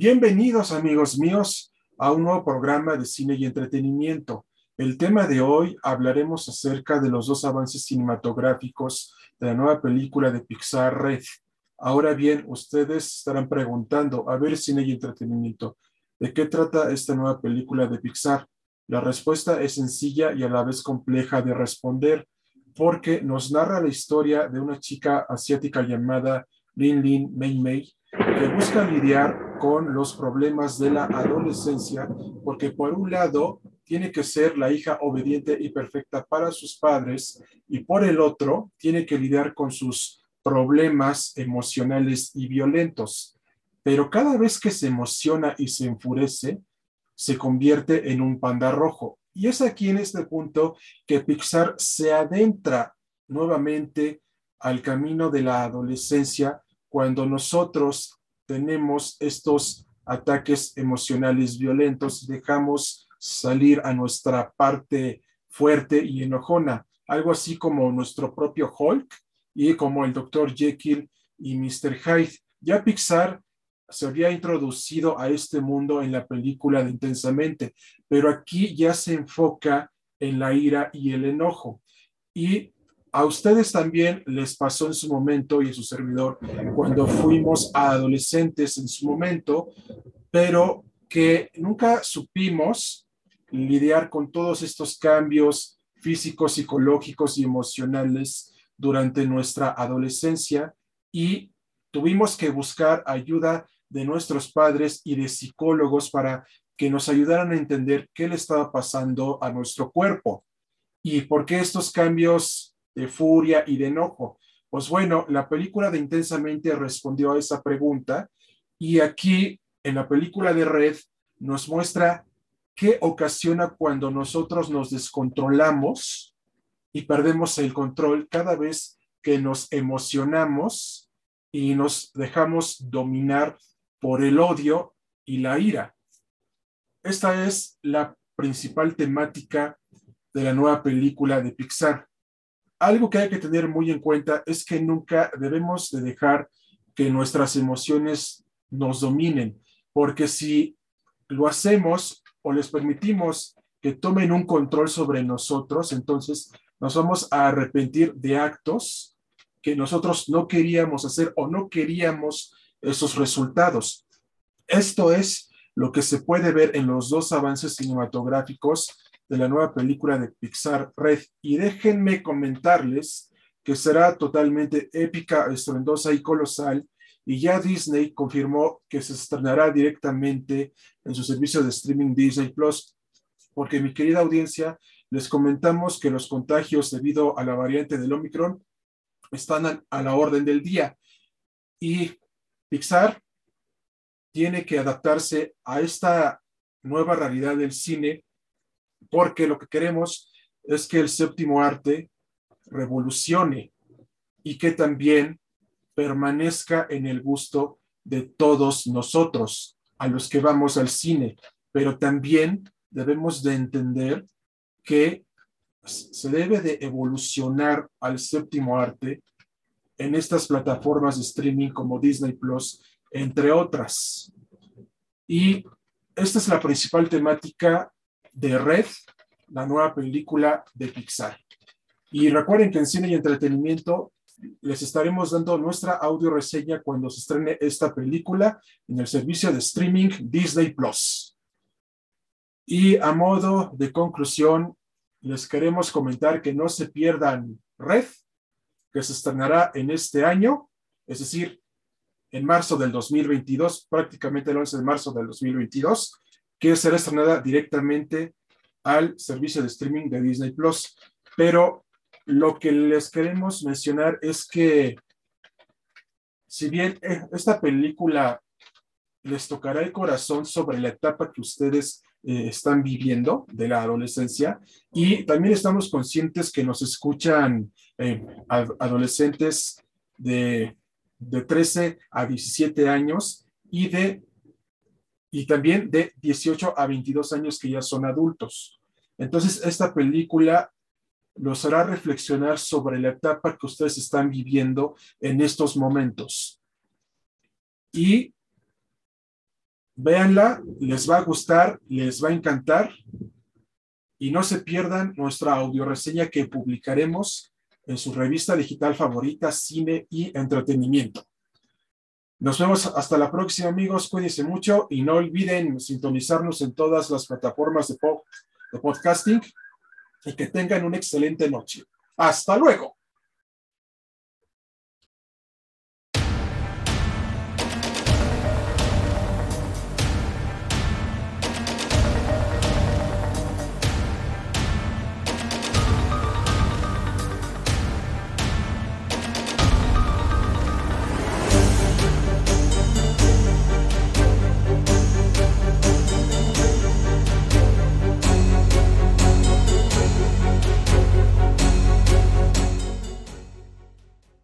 Bienvenidos amigos míos a un nuevo programa de cine y entretenimiento. El tema de hoy hablaremos acerca de los dos avances cinematográficos de la nueva película de Pixar Red. Ahora bien, ustedes estarán preguntando, a ver cine y entretenimiento, ¿de qué trata esta nueva película de Pixar? La respuesta es sencilla y a la vez compleja de responder, porque nos narra la historia de una chica asiática llamada Lin Lin Mei Mei, que busca lidiar con los problemas de la adolescencia, porque por un lado tiene que ser la hija obediente y perfecta para sus padres, y por el otro tiene que lidiar con sus problemas emocionales y violentos. Pero cada vez que se emociona y se enfurece, se convierte en un panda rojo. Y es aquí en este punto que Pixar se adentra nuevamente al camino de la adolescencia cuando nosotros tenemos estos ataques emocionales violentos, dejamos salir a nuestra parte fuerte y enojona, algo así como nuestro propio Hulk y como el Dr. Jekyll y Mr. Hyde. Ya Pixar se había introducido a este mundo en la película de Intensamente, pero aquí ya se enfoca en la ira y el enojo. Y a ustedes también les pasó en su momento y a su servidor cuando fuimos adolescentes en su momento, pero que nunca supimos lidiar con todos estos cambios físicos, psicológicos y emocionales durante nuestra adolescencia y tuvimos que buscar ayuda de nuestros padres y de psicólogos para que nos ayudaran a entender qué le estaba pasando a nuestro cuerpo y por qué estos cambios de furia y de enojo. Pues bueno, la película de Intensamente respondió a esa pregunta y aquí en la película de Red nos muestra qué ocasiona cuando nosotros nos descontrolamos y perdemos el control cada vez que nos emocionamos y nos dejamos dominar por el odio y la ira. Esta es la principal temática de la nueva película de Pixar. Algo que hay que tener muy en cuenta es que nunca debemos de dejar que nuestras emociones nos dominen, porque si lo hacemos o les permitimos que tomen un control sobre nosotros, entonces nos vamos a arrepentir de actos que nosotros no queríamos hacer o no queríamos esos resultados. Esto es lo que se puede ver en los dos avances cinematográficos de la nueva película de Pixar Red. Y déjenme comentarles que será totalmente épica, estruendosa y colosal. Y ya Disney confirmó que se estrenará directamente en su servicio de streaming Disney Plus. Porque mi querida audiencia, les comentamos que los contagios debido a la variante del Omicron están a la orden del día. Y Pixar tiene que adaptarse a esta nueva realidad del cine porque lo que queremos es que el séptimo arte revolucione y que también permanezca en el gusto de todos nosotros, a los que vamos al cine, pero también debemos de entender que se debe de evolucionar al séptimo arte en estas plataformas de streaming como Disney Plus, entre otras. Y esta es la principal temática de Red, la nueva película de Pixar. Y recuerden que en cine y entretenimiento les estaremos dando nuestra audio reseña cuando se estrene esta película en el servicio de streaming Disney Plus. Y a modo de conclusión, les queremos comentar que no se pierdan Red, que se estrenará en este año, es decir, en marzo del 2022, prácticamente el 11 de marzo del 2022, que será estrenada directamente al servicio de streaming de Disney Plus. Pero lo que les queremos mencionar es que si bien eh, esta película les tocará el corazón sobre la etapa que ustedes eh, están viviendo de la adolescencia y también estamos conscientes que nos escuchan eh, adolescentes de, de 13 a 17 años y de y también de 18 a 22 años que ya son adultos. Entonces, esta película los hará reflexionar sobre la etapa que ustedes están viviendo en estos momentos. Y Véanla, les va a gustar, les va a encantar y no se pierdan nuestra audioreseña que publicaremos en su revista digital favorita, Cine y Entretenimiento. Nos vemos hasta la próxima, amigos. Cuídense mucho y no olviden sintonizarnos en todas las plataformas de, de podcasting y que tengan una excelente noche. Hasta luego.